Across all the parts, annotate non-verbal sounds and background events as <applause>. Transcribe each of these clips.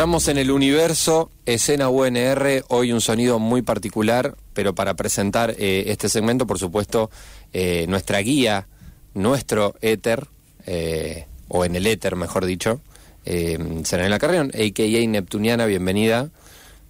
Entramos en el universo escena UNR, hoy un sonido muy particular, pero para presentar eh, este segmento, por supuesto, eh, nuestra guía, nuestro éter, eh, o en el éter, mejor dicho, eh, Serenela Carrión, a.k.a. Neptuniana, bienvenida.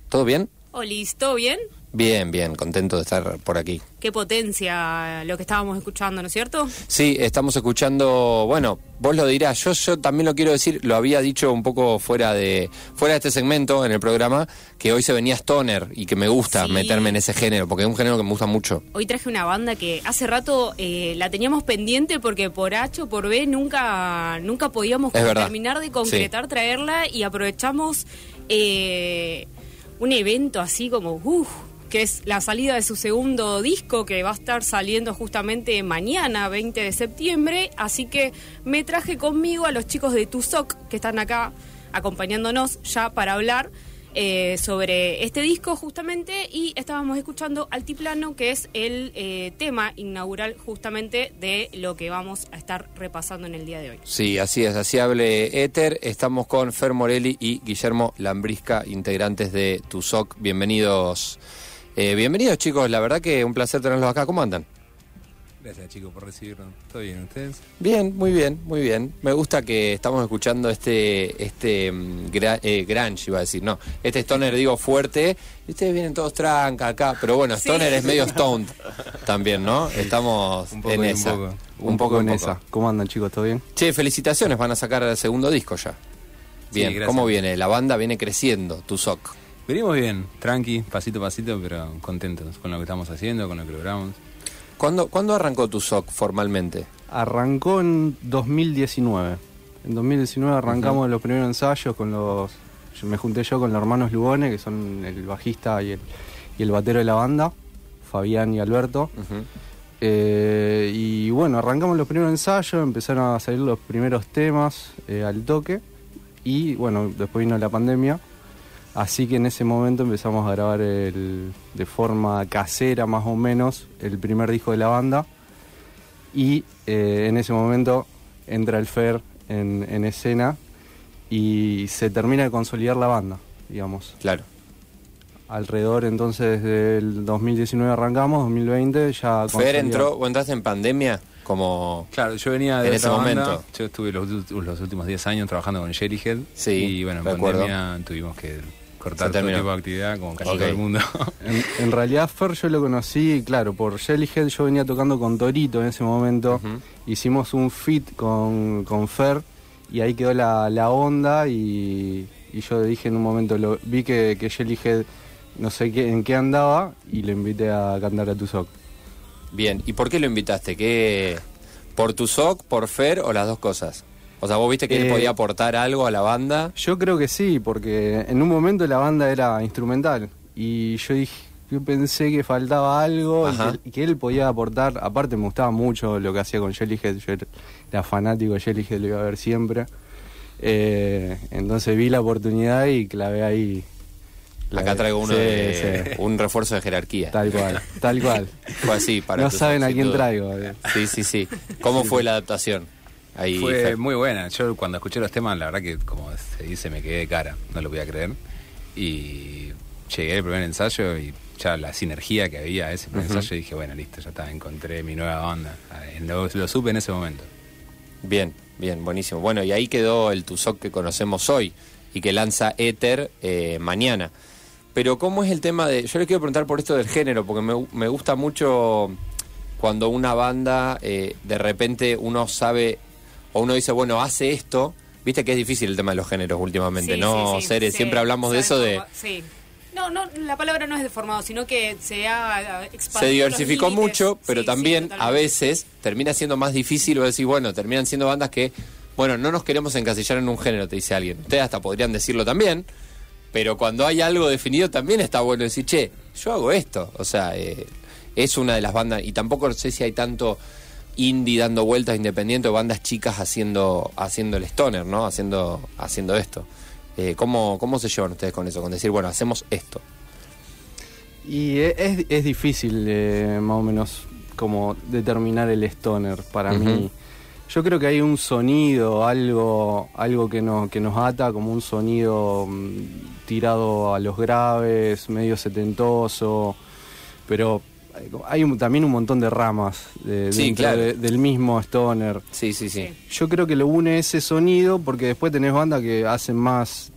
¿Todo bien? Olis, ¿todo bien? Bien, bien, contento de estar por aquí. Qué potencia lo que estábamos escuchando, ¿no es cierto? Sí, estamos escuchando, bueno, vos lo dirás, yo, yo también lo quiero decir, lo había dicho un poco fuera de, fuera de este segmento en el programa, que hoy se venía Stoner y que me gusta Sí. meterme en ese género, porque es un género que me gusta mucho. Hoy traje una banda que hace rato eh, la teníamos pendiente porque por H o por B nunca, nunca podíamos terminar de concretar, traerla y aprovechamos eh, un evento así como, uff, que es la salida de su segundo disco que va a estar saliendo justamente mañana, 20 de septiembre. Así que me traje conmigo a los chicos de Tusoc que están acá acompañándonos ya para hablar eh, sobre este disco justamente y estábamos escuchando Altiplano que es el eh, tema inaugural justamente de lo que vamos a estar repasando en el día de hoy. Sí, así es, así hable Éter. Estamos con Fer Morelli y Guillermo Lambrisca, integrantes de TUSOC. Bienvenidos. Eh, bienvenidos chicos, la verdad que un placer tenerlos acá. ¿Cómo andan? Gracias chicos por recibirnos. ¿Todo bien ustedes? Bien, muy bien, muy bien. Me gusta que estamos escuchando este, este gra- eh, grunge, iba a decir, no, este stoner digo fuerte, y ustedes vienen todos tranca acá, pero bueno, Sí. stoner es medio stoned también, ¿no? Estamos Un poco en un esa. poco. Un poco en en esa. ¿Cómo andan chicos? ¿Todo bien? Che, felicitaciones, van a sacar el segundo disco ya. Bien. ¿cómo viene? La banda viene creciendo, tu soc. Venimos bien, tranqui, pasito a pasito, pero contentos con lo que estamos haciendo, con lo que logramos. ¿Cuándo, ¿Cuándo arrancó tu soc formalmente? Arrancó en 2019. En 2019 arrancamos los primeros ensayos con los... yo- me junté yo con los hermanos Lugones, que son el bajista y el, y el batero de la banda, Fabián y Alberto. Eh, y bueno, arrancamos los primeros ensayos, empezaron a salir los primeros temas eh, al toque. Y bueno, después vino la pandemia. Así que en ese momento empezamos a grabar el- de forma casera más o menos el primer disco de la banda. Y eh, en ese momento entra el Fer en, en escena y se termina de consolidar la banda, digamos. Claro. Alrededor entonces del 2019 arrancamos, 2020 ya... Fer entró, vos entraste en pandemia como... Claro, yo venía de En ese banda. momento. Yo estuve los, últimos 10 años trabajando con Jellyhead. Sí, Y bueno, en pandemia tuvimos que cortar todo tipo de actividad, como casi todo el mundo. <laughs> En, en realidad Fer yo lo conocí, claro, por Jellyhead yo venía tocando con Torito en ese momento. Hicimos un fit con, con Fer y ahí quedó la, la onda y, y yo dije en un momento, lo, vi que, que Jellyhead no sé qué, en qué andaba y le invité a cantar a Tusoc. Bien, ¿y por qué lo invitaste? ¿Qué, ¿Por tu soc, por Fer o las dos cosas? O sea, vos viste que él Eh, podía aportar algo a la banda. Yo creo que sí, porque en un momento la banda era instrumental y yo dije, yo pensé que faltaba algo y que, y que él podía aportar. Aparte me gustaba mucho lo que hacía con Jellyhead, yo era- fanático de Jellyhead, lo iba a ver siempre. Eh, entonces vi la oportunidad y clavé ahí. Acá traigo uno sí, de sí, un refuerzo de jerarquía. tal cual, tal cual. <laughs> Fue así para no saben a quién duda. traigo. eh. Sí, sí, sí. ¿Cómo fue la adaptación? Ahí, Fue muy buena. Yo cuando escuché los temas, la verdad que, como se dice, me quedé de cara. No lo podía creer. Y llegué al primer ensayo y ya la sinergia que había ese primer Ujú. ensayo, dije, bueno, listo, ya está, encontré mi nueva banda. Lo, lo supe en ese momento. Bien, bien, buenísimo. Bueno, y ahí quedó el Tusoc que conocemos hoy y que lanza Ether eh, mañana. Pero ¿cómo es el tema de...? Yo le quiero preguntar por esto del género, porque me, me gusta mucho cuando una banda eh, de repente uno sabe o uno dice, bueno, hace esto. Viste que es difícil el tema de los géneros últimamente, Sí, ¿no? sí, sí, Cere? sí, siempre hablamos de eso de... Sí. No, no, la palabra no es deformado, sino que se ha expandido. se diversificó mucho, pero también a veces termina siendo más difícil o decir, bueno, terminan siendo bandas que, bueno, no nos queremos encasillar en un género, te dice alguien. Ustedes hasta podrían decirlo también, pero cuando hay algo definido también está bueno decir, che, yo hago esto. O sea, eh, es una de las bandas, y tampoco sé si hay tanto indie dando vueltas independiente o bandas chicas haciendo haciendo el stoner, ¿no? Haciendo haciendo esto. Eh, ¿cómo, ¿Cómo se llevan ustedes con eso? Con decir, bueno, hacemos esto. Y e- es, es difícil eh, más o menos como determinar el stoner para mí. Yo creo que hay un sonido, algo, algo que, nos, que nos ata, como un sonido mm, tirado a los graves, medio setentoso, pero hay un- también un montón de ramas de- Sí, dentro claro. de- del mismo Stoner. Sí, sí, sí. Yo creo que lo une ese sonido porque después tenés bandas que hacen más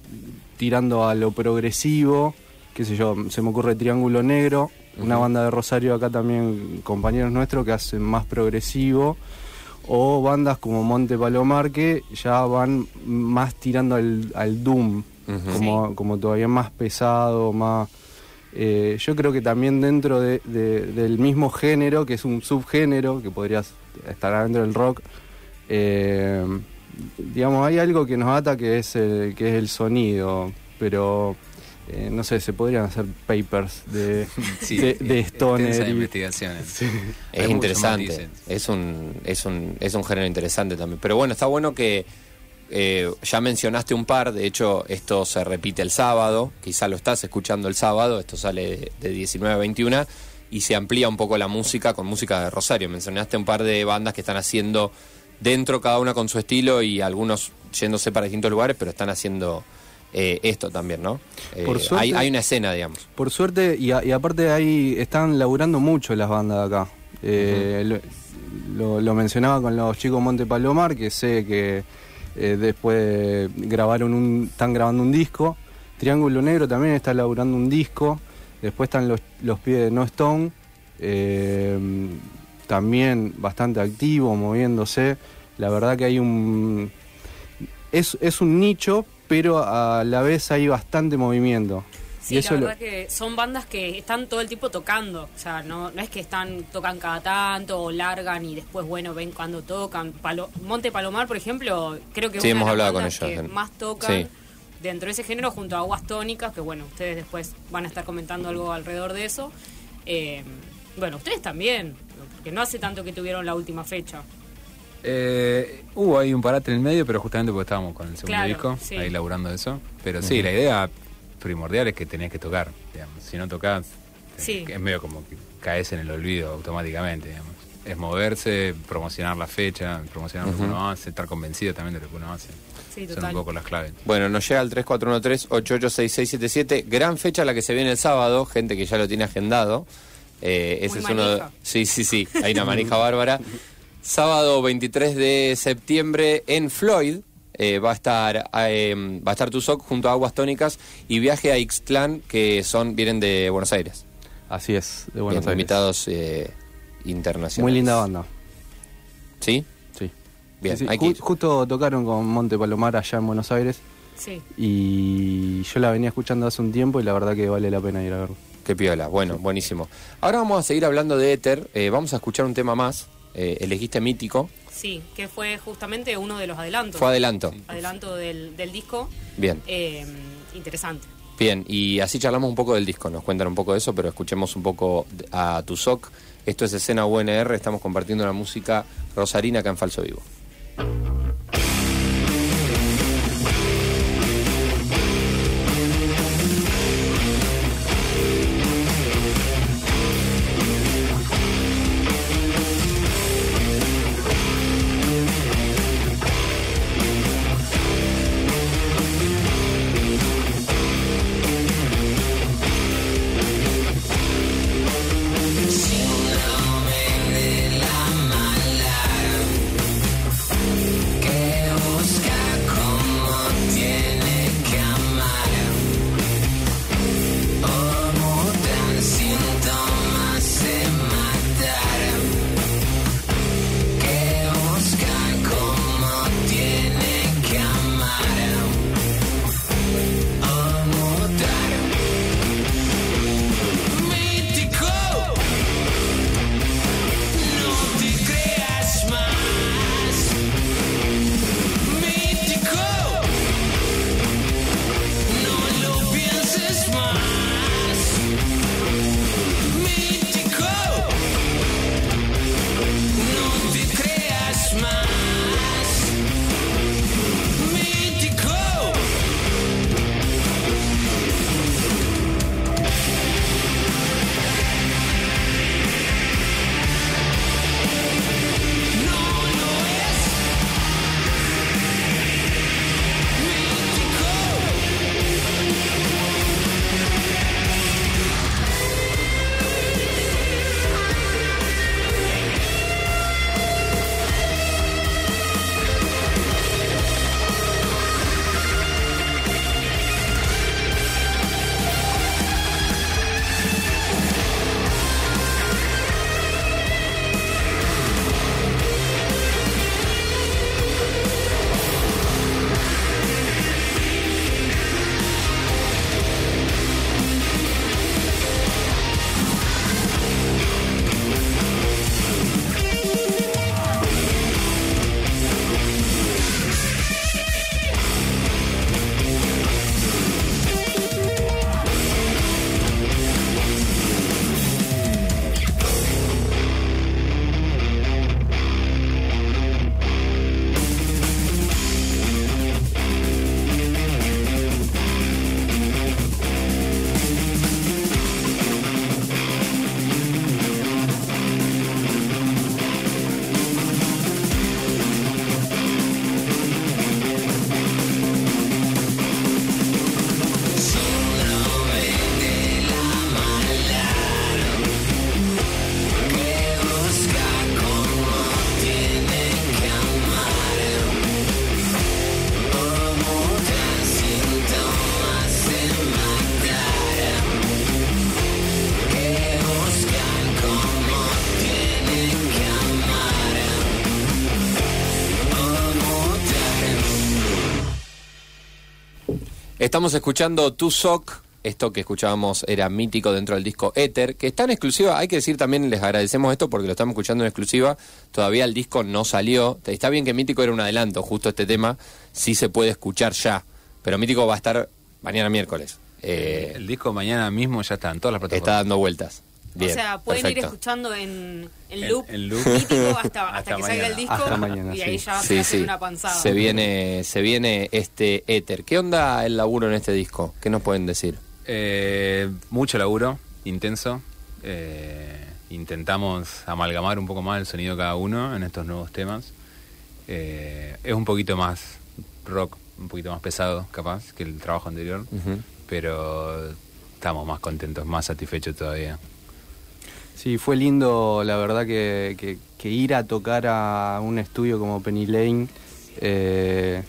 tirando a lo progresivo, qué sé yo, se me ocurre Triángulo Negro, una banda de Rosario acá también, compañeros nuestros que hacen más progresivo, o bandas como Monte Palomar que ya van más tirando al, al doom, como, como todavía más pesado, más... eh, yo creo que también dentro de- de- del mismo género, que es un subgénero, que podría estar adentro del rock, eh, digamos, hay algo que nos ata que es el, que es el sonido, pero eh, no sé, se podrían hacer papers de, <laughs> Sí, de, de Stoner. y- investigaciones. Sí. Es Hay interesante. Es un, es, un, es un género interesante también. Pero bueno, está bueno que eh, ya mencionaste un par. De hecho, esto se repite el sábado. Quizá lo estás escuchando el sábado. Esto sale de, de 19 a 21. Y se amplía un poco la música con música de Rosario. Mencionaste un par de bandas que están haciendo dentro cada una con su estilo y algunos yéndose para distintos lugares, pero están haciendo eh, esto también, ¿no? Eh, Por suerte- hay, hay una escena, digamos. Por suerte, y, a- y aparte ahí están laburando mucho las bandas de acá. Eh, lo, lo- lo mencionaba con los chicos Monte Palomar, que sé que eh, después grabaron un, están grabando un disco. Triángulo Negro también está laburando un disco. Después están los, los pies de No Stone, eh, también bastante activo, moviéndose. La verdad que hay un... Es, es un nicho, pero a la vez hay bastante movimiento. Sí, Y eso la lo- verdad que son bandas que están todo el tiempo tocando. O sea, no, no es que están tocan cada tanto o largan y después, bueno, ven cuando tocan. Palo- Monte Palomar, por ejemplo, creo que es Sí, una hemos de las hablado con ellos, que más tocan Sí. dentro de ese género junto a Aguas Tónicas, que bueno, ustedes después van a estar comentando algo alrededor de eso. Eh, bueno, ustedes también, porque no hace tanto que tuvieron la última fecha. Eh, hubo ahí un parate en el medio, pero justamente porque estábamos con el segundo Claro, disco, sí. ahí laburando eso. Pero sí, la idea primordial es que tenías que tocar, digamos. Si no tocas, Sí. es medio como que caes en el olvido automáticamente, digamos. Es moverse, promocionar la fecha, promocionar lo que uno hace, estar convencido también de lo que uno hace. Sí, Son un poco las claves. Bueno, nos llega al 3413-886677. Gran fecha la que se viene el sábado, gente que ya lo tiene agendado. Eh, ese Muy es uno de- manija. Sí, sí, sí, hay una manija bárbara. Sábado 23 de septiembre en Floyd. Eh, va a estar eh, va a estar Tuzoc junto a Aguas Tónicas y viaje a Ixtlán que son vienen de Buenos Aires. Así es, de Buenos Bien, Aires. invitados eh, internacionales. Muy linda banda. ¿Sí? Sí. Bien, Sí, sí. hay que Ju- ir. Justo tocaron con Monte Palomar allá en Buenos Aires Sí. y yo la venía escuchando hace un tiempo y la verdad que vale la pena ir a verlo. Qué piola, bueno, buenísimo. Ahora vamos a seguir hablando de Éter, eh, vamos a escuchar un tema más, eh, elegiste Mítico, Sí, que fue justamente uno de los adelantos. fue adelanto. adelanto del, del disco. Bien, Eh, interesante. bien, y así charlamos un poco del disco, nos cuentan un poco de eso, pero escuchemos un poco a Tuzoc. Esto es escena UNR, estamos compartiendo la música rosarina acá en Falso Vivo. Estamos escuchando Tu Sock. Esto que escuchábamos era mítico dentro del disco Ether, que está en exclusiva. Hay que decir también, les agradecemos esto porque lo estamos escuchando en exclusiva. Todavía el disco no salió. Está bien que mítico era un adelanto, justo este tema sí se puede escuchar ya. Pero mítico va a estar mañana miércoles. Eh, el disco mañana mismo ya está en todas las plataformas. está dando vueltas. Bien, o sea, pueden ir escuchando en, en loop, en loop. mítico hasta, hasta, Hasta que salga el disco Hasta mañana, y ahí sí. ya Sí, se hace sí. una panzada. Se viene, se viene este éter. ¿Qué onda el laburo en este disco? ¿Qué nos pueden decir? Eh, mucho laburo, intenso. Eh, intentamos amalgamar un poco más el sonido de cada uno en estos nuevos temas. Eh, es un poquito más rock, un poquito más pesado, capaz, que el trabajo anterior. Pero estamos más contentos, más satisfechos todavía. Sí, fue lindo, la verdad, que, que- que ir a tocar a un estudio como Penny Lane eh,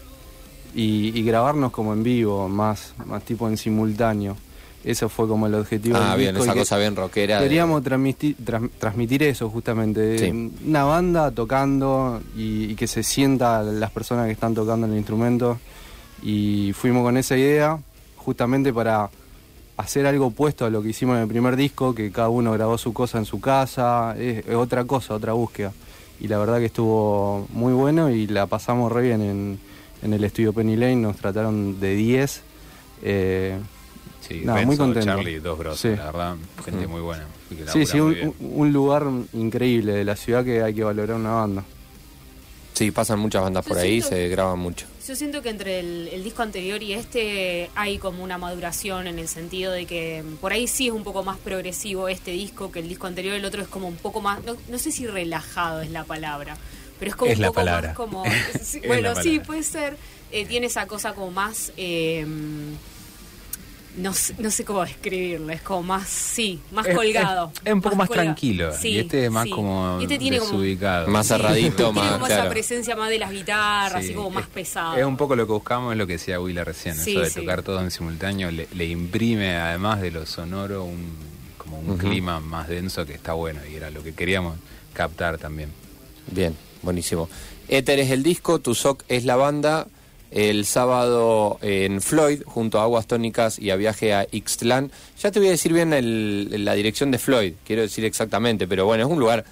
y, y grabarnos como en vivo, más, más tipo en simultáneo. Eso fue como el objetivo. Ah, del bien, disco esa cosa bien rockera. de- Queríamos transmitir, tras- transmitir eso justamente, Sí. una banda tocando y, y que se sienta las personas que están tocando el instrumento. Y fuimos con esa idea justamente para hacer algo opuesto a lo que hicimos en el primer disco, que cada uno grabó su cosa en su casa, es, es otra cosa, otra búsqueda. Y la verdad que estuvo muy bueno y la pasamos re bien en, en el estudio Penny Lane, nos trataron de 10. eh, Sí, Nada, muy contento. Charlie, dos grosos, Sí. la verdad, gente muy buena. sí, sí, un- un lugar increíble de la ciudad que hay que valorar una banda. Sí, pasan muchas bandas Yo por ahí, se graban mucho. Yo siento que entre el, el disco anterior y este hay como una maduración en el sentido de que mm, por ahí sí es un poco más progresivo este disco que el disco anterior, el otro es como un poco más, no, no sé si relajado es la palabra, pero es como Es un la poco palabra. más como, <laughs> bueno, la sí, puede ser, Eh, tiene esa cosa como más, eh, no, sé, no sé cómo describirlo, es como más, sí, más Es- colgado. es- es un poco más tranquilo, Sí, y este es más sí. como este tiene como- desubicado. Más Sí, cerradito, tiene más, como claro. esa presencia más de las guitarras, Sí, así como más es- pesado. Es un poco lo que buscamos, es lo que decía Willa recién, Sí, eso de sí. tocar todo en simultáneo, le, le imprime además de lo sonoro un, como un clima más denso que está bueno y era lo que queríamos captar también. Bien, buenísimo. Éter es el disco, Tu Sock es la banda. El sábado en Floyd, junto a Aguas Tónicas y a Viaje a Ixtlán. Ya te voy a decir bien el- la dirección de Floyd, quiero decir exactamente, pero bueno, es un lugar.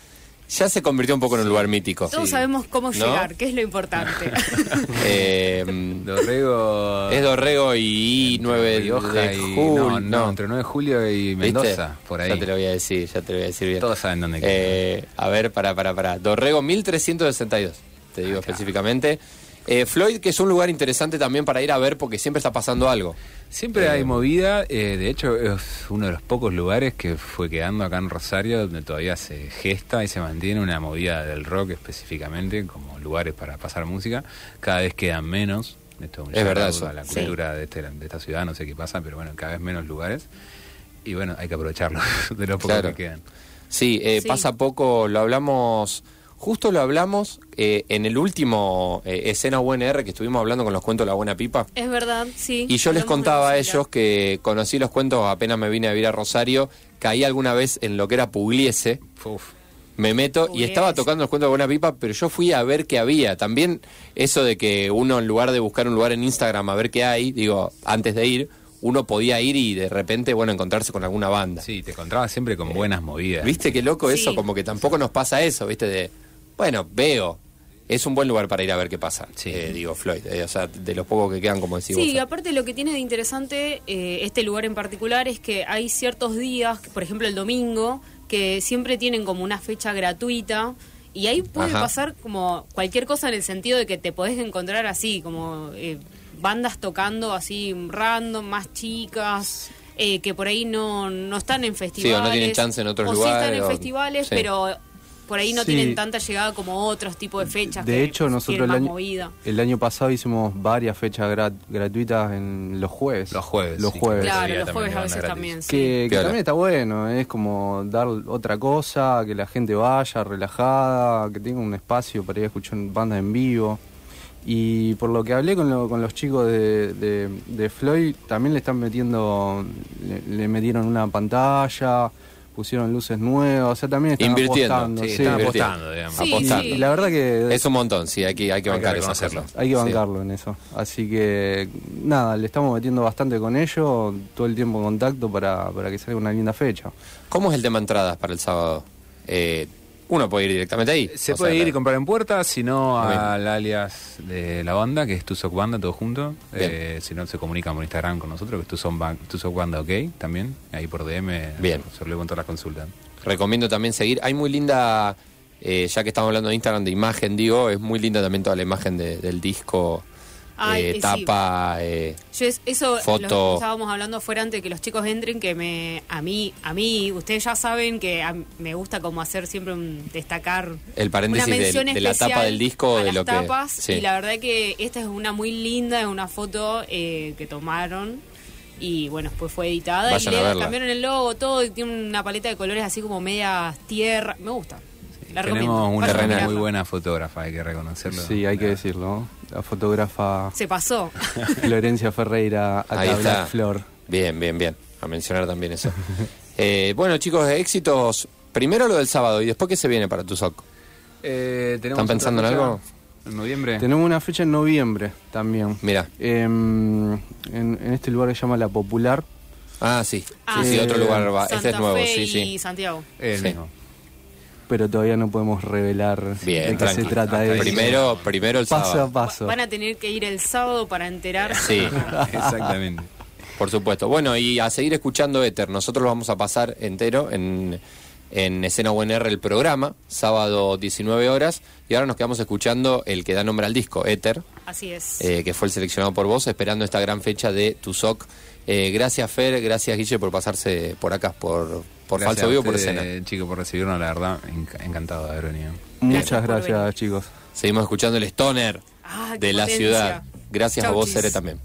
Ya se convirtió un poco en un lugar mítico. Todos Sí. sabemos cómo ¿No? llegar, que es lo importante. <laughs> Eh, Dorrego. es Dorrego y 9 Rioja de julio. no, no, entre 9 de julio y Mendoza, por ahí. Ya te lo voy a decir, ya te lo voy a decir bien. Todos saben dónde queda. Eh, a ver, para, para, para. Dorrego 1362, te digo Acá. específicamente. Eh, Floyd, que es un lugar interesante también para ir a ver porque siempre está pasando algo. Siempre Eh, hay movida, eh, de hecho es uno de los pocos lugares que fue quedando acá en Rosario donde todavía se gesta y se mantiene una movida del rock específicamente como lugares para pasar música. Cada vez quedan menos. Esto un Es verdad eso. a la Sí. cultura de, este- de esta ciudad, no sé qué pasa, pero bueno, cada vez menos lugares. Y bueno, hay que aprovecharlo <laughs> de los pocos Claro. que quedan. Sí, eh, Sí. pasa poco, lo hablamos, justo lo hablamos eh, en el último eh, escena UNR que estuvimos hablando con los cuentos de la buena pipa. es verdad, sí. Y yo les contaba a ellos que conocí los cuentos apenas me vine a vivir a Rosario, caí alguna vez en lo que era Pugliese. Uf. Me meto y estaba tocando los cuentos de Buena Pipa, pero yo fui a ver qué había. También eso de que uno en lugar de buscar un lugar en Instagram a ver qué hay, digo, antes de ir, uno podía ir y de repente, bueno, encontrarse con alguna banda. Sí, te encontrabas siempre con buenas movidas. ¿Viste qué loco Sí. eso? Como que tampoco nos pasa eso, ¿viste? De, bueno, veo. Es un buen lugar para ir a ver qué pasa, Sí. eh, digo, Floyd. eh, o sea, de los pocos que quedan, como decís Sí, vos. aparte lo que tiene de interesante eh, este lugar en particular es que hay ciertos días, por ejemplo el domingo, que siempre tienen como una fecha gratuita y ahí puede Ajá. pasar como cualquier cosa en el sentido de que te podés encontrar así, como eh, bandas tocando así random, más chicas. eh, que por ahí no, no están en festivales. no tienen chance en otros o lugares, Sí están en o- festivales, sí. pero por ahí no Sí. tienen tanta llegada como otros tipos de fechas. De que hecho, nosotros el año, movida. el año pasado hicimos varias fechas gra- gratuitas en los jueves. Los jueves, Los sí, jueves. Claro, los jueves a veces también. sí. Que, también está bueno, es como dar otra cosa, que la gente vaya relajada, que tenga un espacio para ir a escuchar bandas en vivo. Y por lo que hablé con, lo- con los chicos de, de- de Floyd, también le están metiendo, le, le metieron una pantalla pusieron luces nuevas, o sea, también están Invirtiendo, apostando. Sí, sí. están apostando, digamos. Sí, Apostando. sí. Y la verdad que Es un montón, sí, hay que, hay que Hay que bancar eso, hacerlo. hay que Sí. bancarlo en eso. Así que, nada, le estamos metiendo bastante con ellos, todo el tiempo en contacto para, para que salga una linda fecha. ¿Cómo es el tema entradas para el sábado? Eh, uno puede ir directamente ahí. Se O puede sea, ir y comprar en puerta, si no al alias de la banda, que es Tusoc Banda, todo junto. Eh, si no, se comunican por Instagram con nosotros, que es Tusoc Banda, ok, también. Ahí por DM. Bien. Se lo con todas las consultas. Recomiendo también seguir. Hay muy linda, eh, ya que estamos hablando de Instagram, de imagen, digo, es muy linda también toda la imagen de- del disco, Ay, eh, sí. tapa. eh, Yo es- eso Foto. lo estábamos hablando fuera antes de que los chicos entren, que me a mí, a mí, ustedes ya saben que a- me gusta como hacer siempre un destacar El paréntesis una mención de la especial tapa del disco, a de las lo que- tapas, sí. y la verdad que esta es una muy linda, es una foto eh, que tomaron y bueno, después fue editada Vayan y le cambiaron el logo, todo, y tiene una paleta de colores así como media tierra, me gusta. La. Tenemos una a terrenal. muy buena fotógrafa, hay que reconocerlo. Sí, hay que decirlo. La fotógrafa Se pasó. <laughs> Florencia Ferreira, acá Ahí está. Black Flor. Bien, bien, bien. A mencionar también eso. <laughs> Eh, bueno, chicos, éxitos. Primero lo del sábado y después qué se viene para tu SOC. Eh, ¿tenemos ¿Están pensando en algo? ¿En noviembre? Tenemos una fecha en noviembre también. Mira. Em, en, en este lugar que se llama La Popular. Ah, sí. Ah, sí, sí, sí. otro lugar va. Este es nuevo, Fe sí, y sí. Santiago. El Sí. mismo. Pero todavía no podemos revelar Bien, de qué tranqui. se trata Hasta eso. Primero, primero el paso a sábado. paso. Van a tener que ir el sábado para enterarse. Sí, <laughs> Exactamente. por supuesto. Bueno, y a seguir escuchando Éter. Nosotros lo vamos a pasar entero en, en Escena UNR el programa, sábado 19 horas. Y ahora nos quedamos escuchando el que da nombre al disco, Éter, Así es. eh, que fue el seleccionado por vos, esperando esta gran fecha de Tusoc. Eh, gracias, Fer, gracias, Guille, por pasarse por acá, por, por Gracias Falso a Vivo, por escena. Chicos, por recibirnos, la verdad, enc- encantado de haber venido. Muchas Gracias chicos. Seguimos escuchando el Stoner Ah, de la potencia. ciudad. Gracias a vos, chis. también.